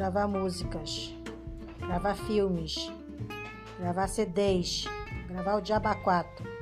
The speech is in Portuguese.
gravar músicas, gravar filmes, gravar CDs, gravar o Diaba 4.